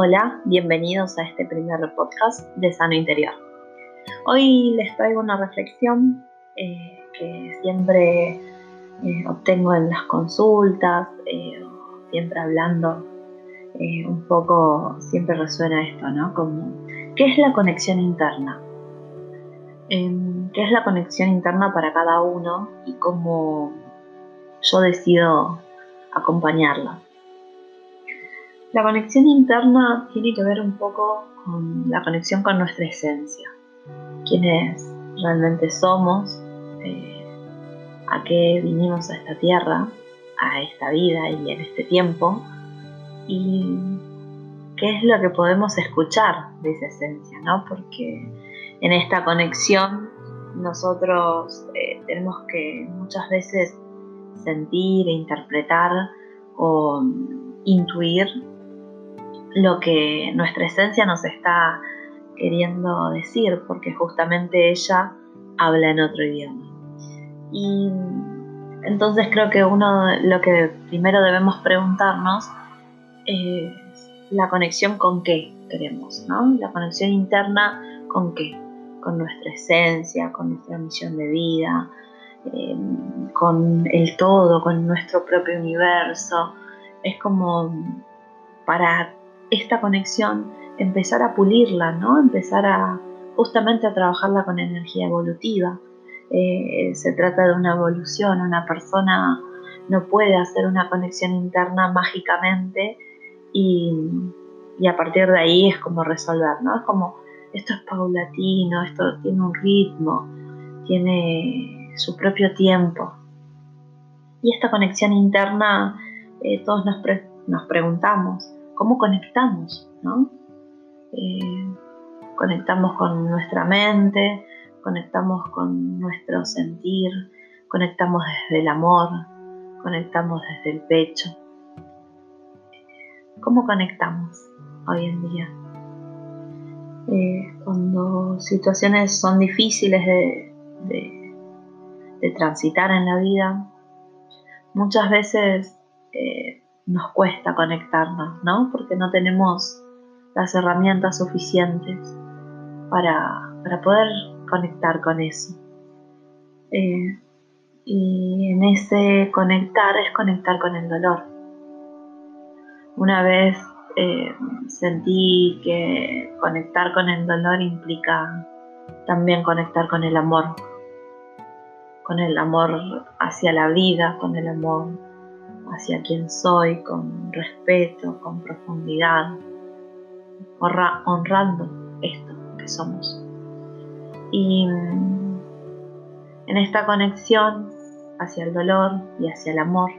Hola, bienvenidos a este primer podcast de Sano Interior. Hoy les traigo una reflexión eh, que siempre eh, obtengo en las consultas, eh, siempre hablando un poco, siempre resuena esto, ¿no? ¿qué es la conexión interna? Em, ¿Qué es la conexión interna para cada uno y cómo yo decido acompañarla? La conexión interna tiene que ver un poco con la conexión con nuestra esencia, quiénes realmente somos, eh, a qué vinimos a esta tierra, a esta vida y en este tiempo, y qué es lo que podemos escuchar de esa esencia, ¿no? Porque en esta conexión nosotros eh, tenemos que muchas veces sentir e interpretar o intuir lo que nuestra esencia nos está queriendo decir, porque justamente ella habla en otro idioma. Y entonces creo que uno lo que primero debemos preguntarnos es la conexión con qué queremos, ¿no? La conexión interna con qué, con nuestra esencia, con nuestra misión de vida, em, con el todo, con nuestro propio universo. Es como para esta conexión, empezar a pulirla, ¿no? Empezar a justamente a trabajarla con energía evolutiva. Eh, se trata de una evolución, una persona no puede hacer una conexión interna mágicamente y, y, a partir de ahí es como resolver, ¿no? Es como, esto es paulatino, esto tiene un ritmo, tiene su propio tiempo. Y esta conexión interna, eh, todos nos, nos preguntamos, cómo conectamos, ¿no? Eh, conectamos con nuestra mente, conectamos con nuestro sentir, conectamos desde el amor, conectamos desde el pecho. ¿Cómo conectamos hoy en día? Eh, cuando situaciones son difíciles de, de, transitar en la vida, muchas veces eh, nos cuesta conectarnos, ¿no? Porque no tenemos las herramientas suficientes para, poder conectar con eso. Eh, y en ese conectar es conectar con el dolor. Una vez eh, sentí que conectar con el dolor implica también conectar con el amor, con el amor hacia la vida, con el amor hacia quien soy con respeto, con profundidad, honrando esto que somos. Y en esta conexión hacia el dolor y hacia el amor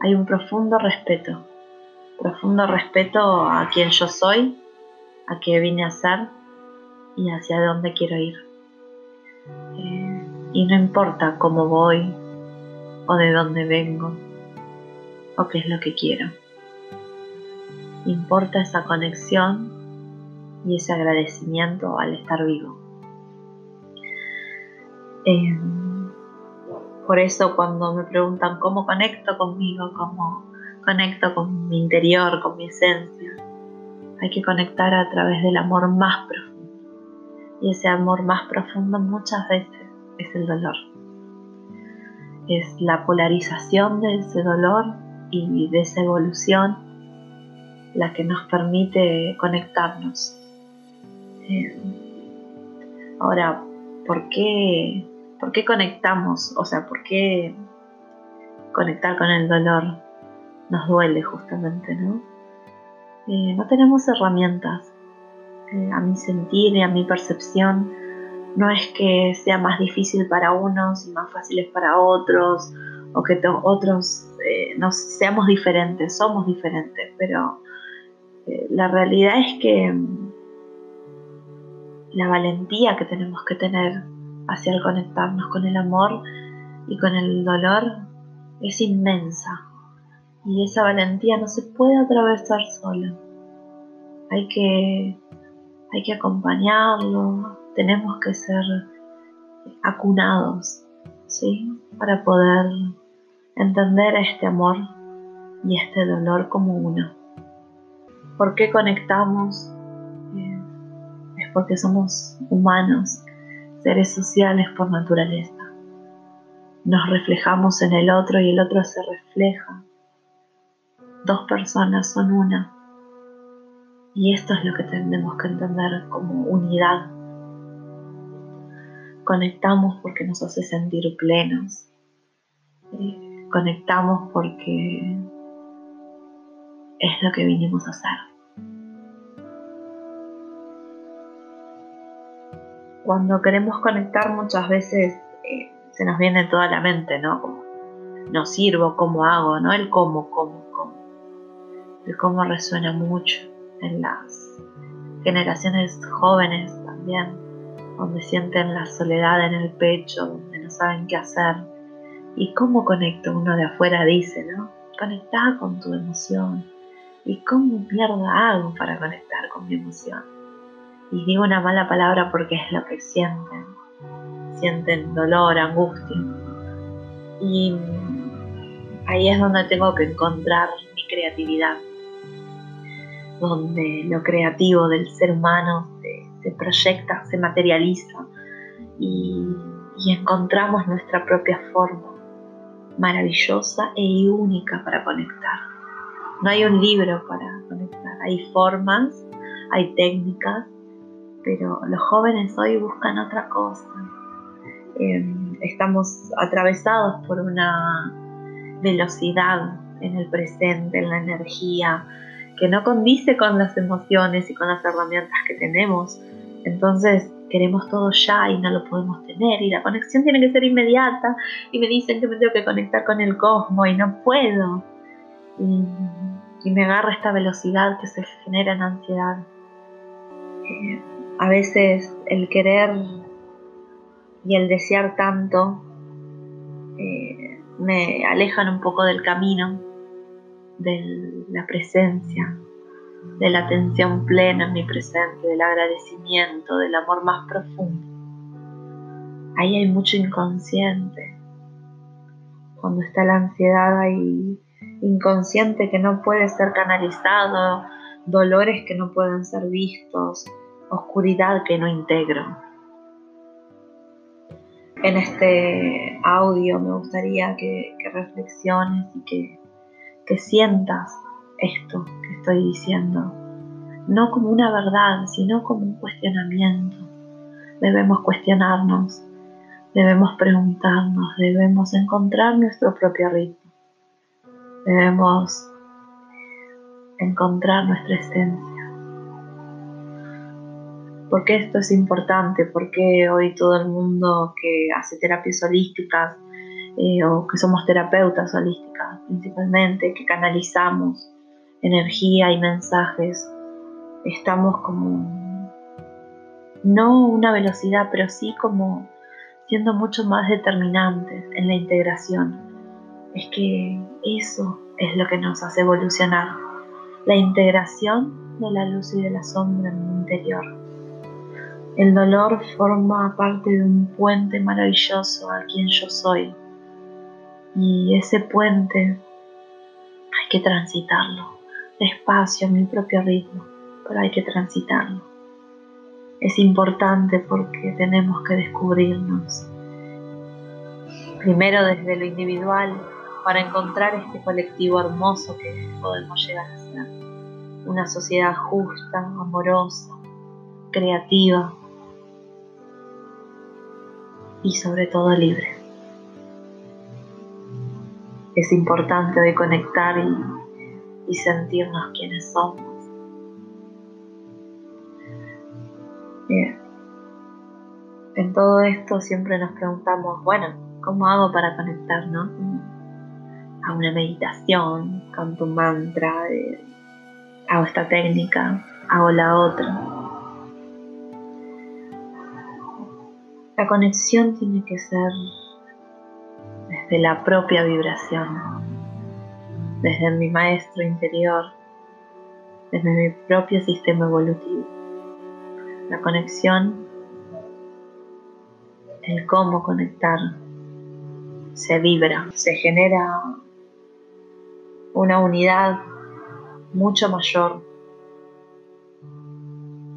hay un profundo respeto, profundo respeto a quien yo soy, a qué vine a ser y hacia dónde quiero ir. Eh, y no importa cómo voy o de dónde vengo, o qué es lo que quiero. Importa esa conexión y ese agradecimiento al estar vivo. Em, por eso cuando me preguntan cómo conecto conmigo, cómo conecto con mi interior, con mi esencia, hay que conectar a través del amor más profundo. Y ese amor más profundo muchas veces es el dolor. Es la polarización de ese dolor y de esa evolución la que nos permite conectarnos. Eh, ahora, ¿por qué, ¿por qué conectamos? O sea, ¿por qué conectar con el dolor nos duele justamente, no? Eh, no tenemos herramientas. Eh, a mi sentir y a mi percepción, no es que sea más difícil para unos y más fáciles para otros, o que otros nos seamos diferentes, somos diferentes, pero eh, la realidad es que mm, la valentía que tenemos que tener hacia el conectarnos con el amor y con el dolor es inmensa. Y esa valentía no se puede atravesar sola. Hay que, hay que acompañarlo, tenemos que ser acunados, ¿sí? Para poder entender este amor y este dolor como uno. ¿Por qué conectamos? Eh, es porque somos humanos, seres sociales por naturaleza. Nos reflejamos en el otro y el otro se refleja. Dos personas son una. Y esto es lo que tenemos que entender como unidad. Conectamos porque nos hace sentir plenos. Eh, conectamos porque es lo que vinimos a hacer. Cuando queremos conectar muchas veces eh, se nos viene toda la mente, ¿no? No sirvo, cómo hago, ¿no? El cómo, cómo, cómo. El cómo resuena mucho en las generaciones jóvenes también, donde sienten la soledad en el pecho, donde no saben qué hacer. ¿Y cómo conecto? Uno de afuera dice, ¿no? Conecta con tu emoción, ¿Y cómo mierda hago para conectar con mi emoción? Y digo una mala palabra porque es lo que sienten. Sienten dolor, angustia. Y ahí es donde tengo que encontrar mi creatividad. Donde lo creativo del ser humano se, proyecta, se materializa y, y encontramos nuestra propia forma maravillosa e única para conectar. No hay un libro para conectar, hay formas, hay técnicas, pero los jóvenes hoy buscan otra cosa. Em, estamos atravesados por una velocidad en el presente, en la energía, que no condice con las emociones y con las herramientas que tenemos. Entonces queremos todo ya y no lo podemos tener y la conexión tiene que ser inmediata y me dicen que me tengo que conectar con el cosmos y no puedo y, me agarra esta velocidad que se genera en ansiedad. Eh, a veces el querer y el desear tanto eh, me alejan un poco del camino, de la presencia, de la atención plena en mi presente, del agradecimiento, del amor más profundo. Ahí hay mucho inconsciente. Cuando está la ansiedad hay inconsciente que no puede ser canalizado, dolores que no pueden ser vistos, oscuridad que no integro. En este audio me gustaría que, reflexiones y que, sientas esto estoy diciendo, no como una verdad, sino como un cuestionamiento. Debemos cuestionarnos, debemos preguntarnos, debemos encontrar nuestro propio ritmo. Debemos encontrar nuestra esencia. ¿Por qué esto es importante? ¿Por qué hoy todo el mundo que hace terapias holísticas eh, o que somos terapeutas holísticas principalmente, que canalizamos energía y mensajes, estamos como, no una velocidad, pero sí como siendo mucho más determinantes en la integración. Es que eso es lo que nos hace evolucionar, la integración de la luz y de la sombra en el interior. El dolor forma parte de un puente maravilloso a quien yo soy. Y ese puente hay que transitarlo despacio a mi propio ritmo, pero hay que transitarlo. Es importante porque tenemos que descubrirnos primero desde lo individual para encontrar este colectivo hermoso que podemos llegar a ser. Una sociedad justa, amorosa, creativa y sobre todo libre. Es importante hoy conectar y, sentirnos quienes somos. Bien. En todo esto siempre nos preguntamos, bueno, ¿cómo hago para conectar, no? a una meditación, canto un mantra, hago esta técnica, hago la otra. La conexión tiene que ser desde la propia vibración, desde mi maestro interior, desde mi propio sistema evolutivo. La conexión, el cómo conectar, se vibra, se genera una unidad mucho mayor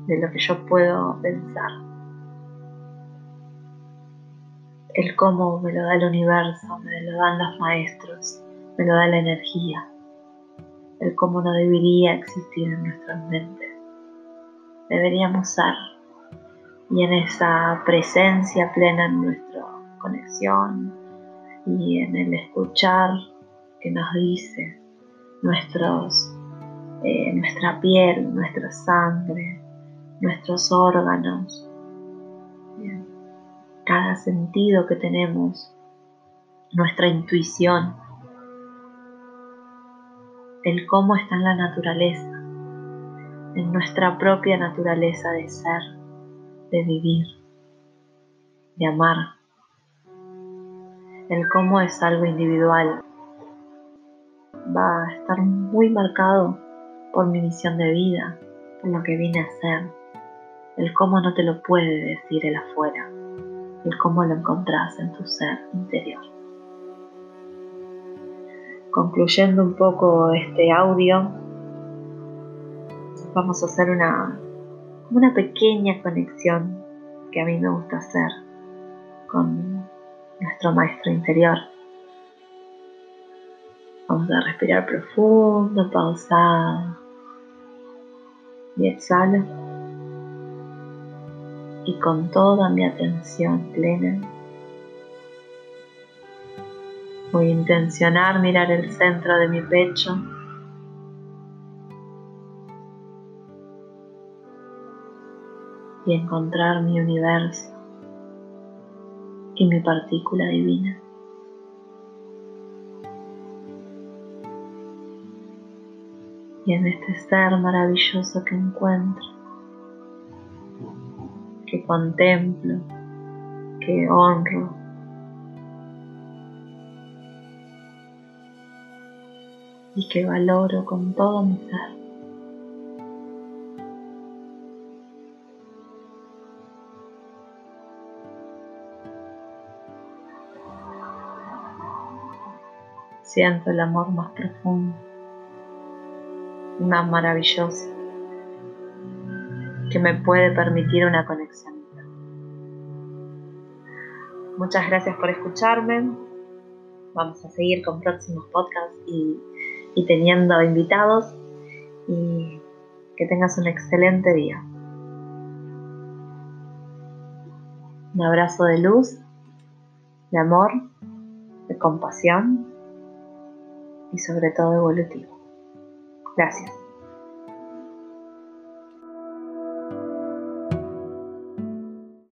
de lo que yo puedo pensar. El cómo me lo da el universo, me lo dan los maestros, me lo da la energía. El cómo no debería existir en nuestras mentes. Deberíamos ser. Y en esa presencia plena en nuestra conexión y en el escuchar que nos dice nuestros, eh, nuestra piel, nuestra sangre, nuestros órganos, cada sentido que tenemos, nuestra intuición, el cómo está en la naturaleza, en nuestra propia naturaleza de ser, de vivir, de amar, el cómo es algo individual, va a estar muy marcado por mi misión de vida, por lo que vine a ser. El cómo no te lo puede decir el afuera, el cómo lo encontrás en tu ser interior. Concluyendo un poco este audio, vamos a hacer una, una pequeña conexión que a mí me gusta hacer con nuestro maestro interior. Vamos a respirar profundo, pausado. Y exhalo. Y con toda mi atención plena, voy a intencionar mirar el centro de mi pecho. Y encontrar mi universo y mi partícula divina. y en este ser maravilloso que encuentro, que contemplo, que honro. Y que valoro con todo mi ser. Siento el amor más profundo más maravilloso que me puede permitir una conexión. Muchas gracias por escucharme. Vamos a seguir con próximos podcasts y, y teniendo invitados. Y que tengas un excelente día. Un abrazo de luz, de amor, de compasión y sobre todo evolutivo. Gracias.